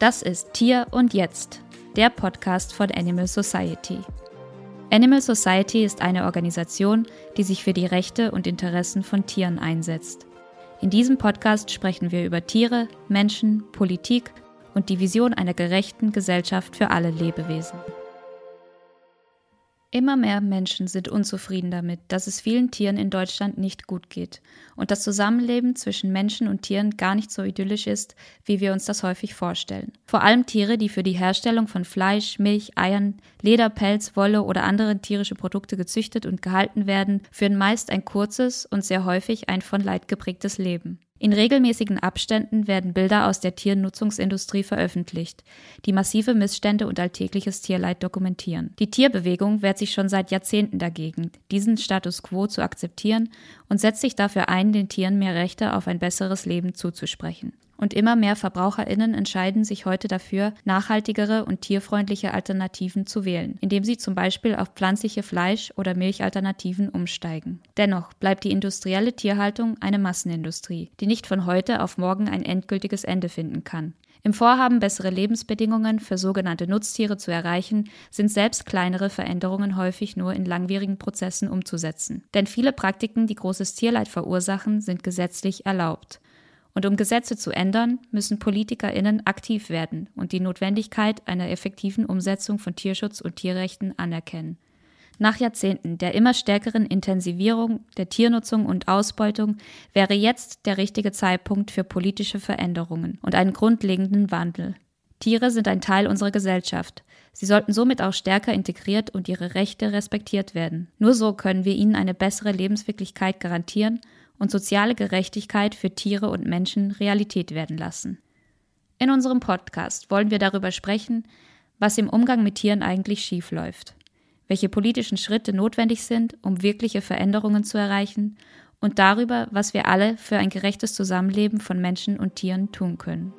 Das ist Tier und Jetzt, der Podcast von Animal Society. Animal Society ist eine Organisation, die sich für die Rechte und Interessen von Tieren einsetzt. In diesem Podcast sprechen wir über Tiere, Menschen, Politik und die Vision einer gerechten Gesellschaft für alle Lebewesen. Immer mehr Menschen sind unzufrieden damit, dass es vielen Tieren in Deutschland nicht gut geht und das Zusammenleben zwischen Menschen und Tieren gar nicht so idyllisch ist, wie wir uns das häufig vorstellen. Vor allem Tiere, die für die Herstellung von Fleisch, Milch, Eiern, Leder, Pelz, Wolle oder andere tierische Produkte gezüchtet und gehalten werden, führen meist ein kurzes und sehr häufig ein von Leid geprägtes Leben. In regelmäßigen Abständen werden Bilder aus der Tiernutzungsindustrie veröffentlicht, die massive Missstände und alltägliches Tierleid dokumentieren. Die Tierbewegung wehrt sich schon seit Jahrzehnten dagegen, diesen Status quo zu akzeptieren und setzt sich dafür ein, den Tieren mehr Rechte auf ein besseres Leben zuzusprechen und immer mehr Verbraucherinnen entscheiden sich heute dafür, nachhaltigere und tierfreundliche Alternativen zu wählen, indem sie zum Beispiel auf pflanzliche Fleisch- oder Milchalternativen umsteigen. Dennoch bleibt die industrielle Tierhaltung eine Massenindustrie, die nicht von heute auf morgen ein endgültiges Ende finden kann. Im Vorhaben, bessere Lebensbedingungen für sogenannte Nutztiere zu erreichen, sind selbst kleinere Veränderungen häufig nur in langwierigen Prozessen umzusetzen. Denn viele Praktiken, die großes Tierleid verursachen, sind gesetzlich erlaubt. Und um Gesetze zu ändern, müssen PolitikerInnen aktiv werden und die Notwendigkeit einer effektiven Umsetzung von Tierschutz und Tierrechten anerkennen. Nach Jahrzehnten der immer stärkeren Intensivierung der Tiernutzung und Ausbeutung wäre jetzt der richtige Zeitpunkt für politische Veränderungen und einen grundlegenden Wandel. Tiere sind ein Teil unserer Gesellschaft. Sie sollten somit auch stärker integriert und ihre Rechte respektiert werden. Nur so können wir ihnen eine bessere Lebenswirklichkeit garantieren und soziale Gerechtigkeit für Tiere und Menschen Realität werden lassen. In unserem Podcast wollen wir darüber sprechen, was im Umgang mit Tieren eigentlich schiefläuft, welche politischen Schritte notwendig sind, um wirkliche Veränderungen zu erreichen und darüber, was wir alle für ein gerechtes Zusammenleben von Menschen und Tieren tun können.